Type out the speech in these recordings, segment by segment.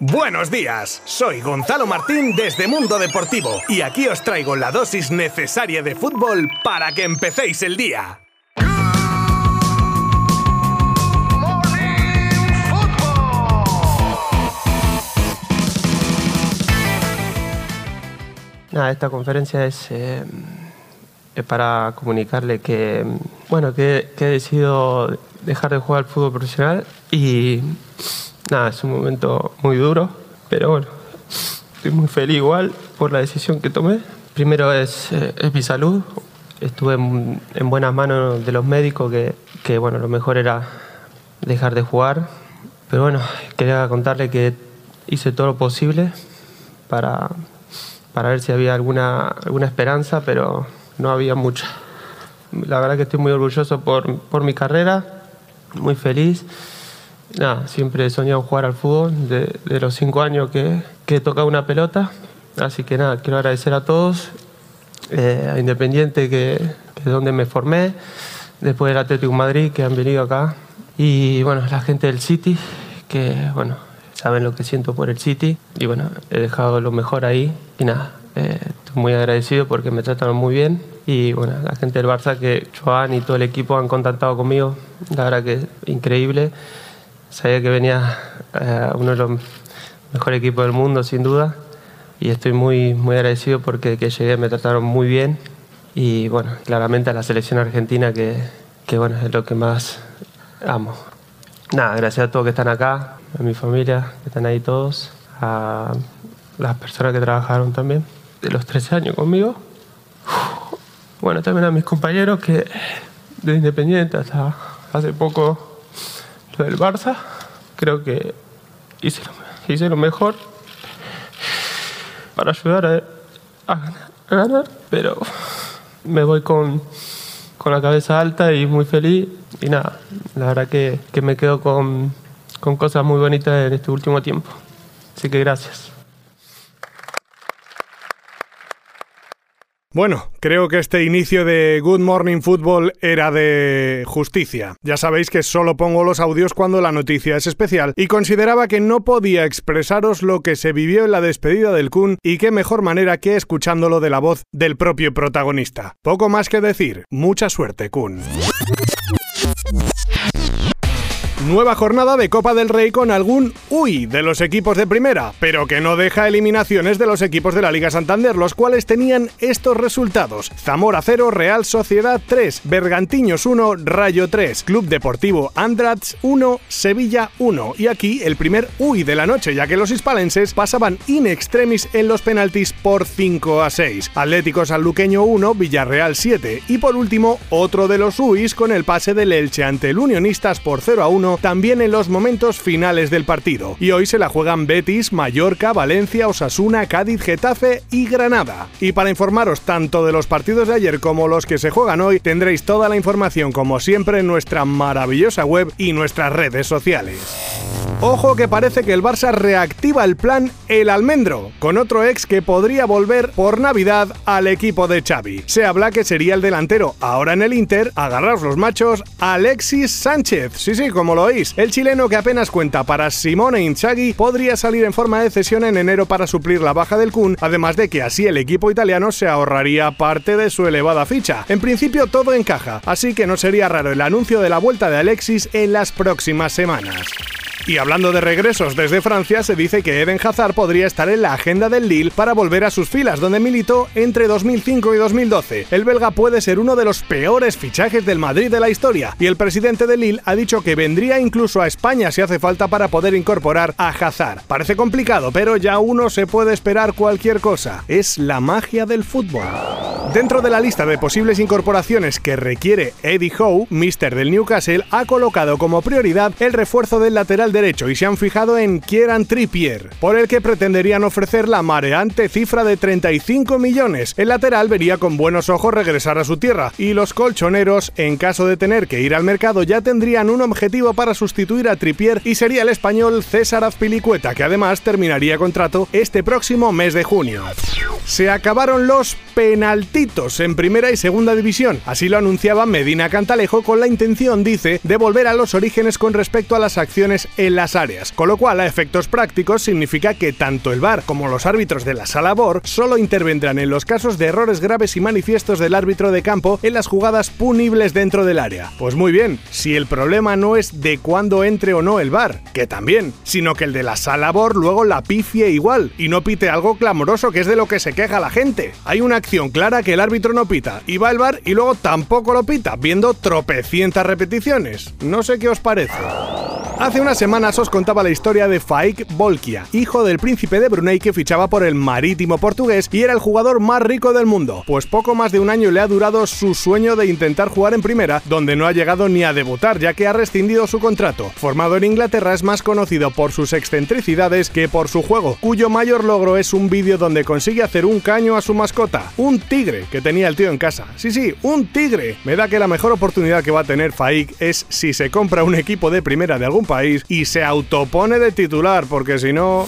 Buenos días, soy Gonzalo Martín desde Mundo Deportivo y aquí os traigo la dosis necesaria de fútbol para que empecéis el día. Nada, esta conferencia es, eh, para comunicarle que, bueno, que, que he decidido dejar de jugar al fútbol profesional y nada, es un momento muy duro, pero bueno, estoy muy feliz igual por la decisión que tomé. Primero es, eh, es mi salud, estuve en, en, buenas manos de los médicos que, que, bueno, lo mejor era dejar de jugar, pero bueno, quería contarle que hice todo lo posible para, para ver si había alguna, alguna esperanza, pero no había mucha. La verdad que estoy muy orgulloso por, por mi carrera, muy feliz nada, siempre he soñado jugar al fútbol de, de los cinco años que, que, he tocado una pelota. Así que nada, quiero agradecer a todos, eh, a Independiente, que, que, es donde me formé, después del Atlético Madrid, que han venido acá, y bueno, la gente del City, que bueno, saben lo que siento por el City, y bueno, he dejado lo mejor ahí, y nada, eh, estoy muy agradecido porque me trataron muy bien. Y bueno, la gente del Barça, que Joan y todo el equipo han contactado conmigo, la verdad que es increíble. Sabía que venía eh, uno de los mejores equipos del mundo, sin duda, y estoy muy, muy agradecido porque que llegué me trataron muy bien y bueno, claramente a la selección argentina que, que bueno, es lo que más amo. Nada, gracias a todos que están acá, a mi familia, que están ahí todos, a las personas que trabajaron también, de los 13 años conmigo. Bueno, también a mis compañeros que de Independiente hasta hace poco del Barça. Creo que hice lo, hice lo mejor para ayudar a, a, ganar, pero me voy con, con, la cabeza alta y muy feliz. Y nada, la verdad que, que me quedo con, con cosas muy bonitas en este último tiempo. Así que gracias. Bueno, creo que este inicio de Good Morning Football era de justicia. Ya sabéis que solo pongo los audios cuando la noticia es especial y consideraba que no podía expresaros lo que se vivió en la despedida del Kun y qué mejor manera que escuchándolo de la voz del propio protagonista. Poco más que decir, mucha suerte Kun. Nueva jornada de Copa del Rey con algún uy de los equipos de primera, pero que no deja eliminaciones de los equipos de la Liga Santander, los cuales tenían estos resultados: Zamora 0, Real Sociedad 3, Bergantiños 1, Rayo 3, Club Deportivo Andrats 1, Sevilla 1. Y aquí el primer uy de la noche, ya que los hispalenses pasaban in extremis en los penaltis por 5 a 6. Atlético Sanluqueño 1, Villarreal 7. Y por último, otro de los uis con el pase del Elche ante el Unionistas por 0 a 1 también en los momentos finales del partido. Y hoy se la juegan Betis, Mallorca, Valencia, Osasuna, Cádiz, Getafe y Granada. Y para informaros tanto de los partidos de ayer como los que se juegan hoy, tendréis toda la información como siempre en nuestra maravillosa web y nuestras redes sociales. Ojo que parece que el Barça reactiva el plan El Almendro, con otro ex que podría volver por Navidad al equipo de Xavi. Se habla que sería el delantero, ahora en el Inter, agarraos los machos, Alexis Sánchez. Sí, sí, como lo El chileno que apenas cuenta para Simone Inzaghi podría salir en forma de cesión en enero para suplir la baja del Kun, además de que así el equipo italiano se ahorraría parte de su elevada ficha. En principio todo encaja, así que no sería raro el anuncio de la vuelta de Alexis en las próximas semanas. Y hablando de regresos desde Francia, se dice que Eden Hazard podría estar en la agenda del Lille para volver a sus filas, donde militó entre 2005 y 2012. El belga puede ser uno de los peores fichajes del Madrid de la historia, y el presidente del Lille ha dicho que vendría incluso a España si hace falta para poder incorporar a Hazard. Parece complicado, pero ya uno se puede esperar cualquier cosa. Es la magia del fútbol. Dentro de la lista de posibles incorporaciones que requiere Eddie Howe, mister del Newcastle, ha colocado como prioridad el refuerzo del lateral derecho y se han fijado en Kieran Trippier, por el que pretenderían ofrecer la mareante cifra de 35 millones. El lateral vería con buenos ojos regresar a su tierra y los colchoneros, en caso de tener que ir al mercado, ya tendrían un objetivo para sustituir a Trippier y sería el español César Azpilicueta, que además terminaría contrato este próximo mes de junio. Se acabaron los penaltis en primera y segunda división. Así lo anunciaba Medina Cantalejo con la intención, dice, de volver a los orígenes con respecto a las acciones en las áreas. Con lo cual, a efectos prácticos, significa que tanto el VAR como los árbitros de la sala BOR solo intervendrán en los casos de errores graves y manifiestos del árbitro de campo en las jugadas punibles dentro del área. Pues muy bien, si el problema no es de cuándo entre o no el VAR, que también, sino que el de la sala BOR luego la pifie igual y no pite algo clamoroso que es de lo que se queja la gente. Hay una acción clara que el árbitro no pita y va al VAR y luego tampoco lo pita, viendo tropecientas repeticiones. No sé qué os parece. Hace unas semanas os contaba la historia de Faik Bolkia, hijo del príncipe de Brunei que fichaba por el marítimo portugués y era el jugador más rico del mundo. Pues poco más de un año le ha durado su sueño de intentar jugar en primera, donde no ha llegado ni a debutar ya que ha rescindido su contrato. Formado en Inglaterra es más conocido por sus excentricidades que por su juego, cuyo mayor logro es un vídeo donde consigue hacer un caño a su mascota, un tigre que tenía el tío en casa. Sí, sí, un tigre. Me da que la mejor oportunidad que va a tener Faik es si se compra un equipo de primera de algún país y se autopone de titular, porque si no...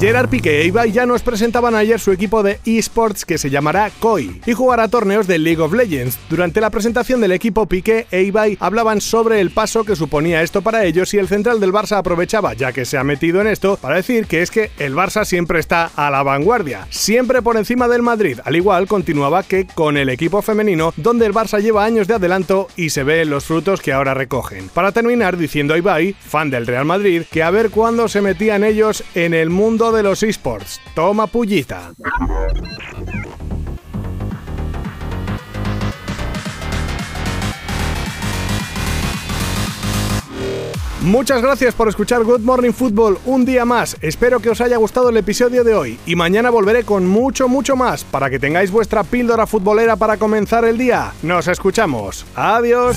Gerard Piqué e Ibai ya nos presentaban ayer su equipo de esports que se llamará KOI y jugará torneos de League of Legends. Durante la presentación del equipo Piqué e Ibai hablaban sobre el paso que suponía esto para ellos y el central del Barça aprovechaba, ya que se ha metido en esto, para decir que es que el Barça siempre está a la vanguardia, siempre por encima del Madrid. Al igual continuaba que con el equipo femenino, donde el Barça lleva años de adelanto y se ven los frutos que ahora recogen. Para terminar diciendo a Ibai, fan del Real Madrid, que a ver cuándo se metían ellos en el mundo de los esports. Toma pullita. Muchas gracias por escuchar Good Morning Football un día más. Espero que os haya gustado el episodio de hoy y mañana volveré con mucho, mucho más para que tengáis vuestra píldora futbolera para comenzar el día. Nos escuchamos. Adiós.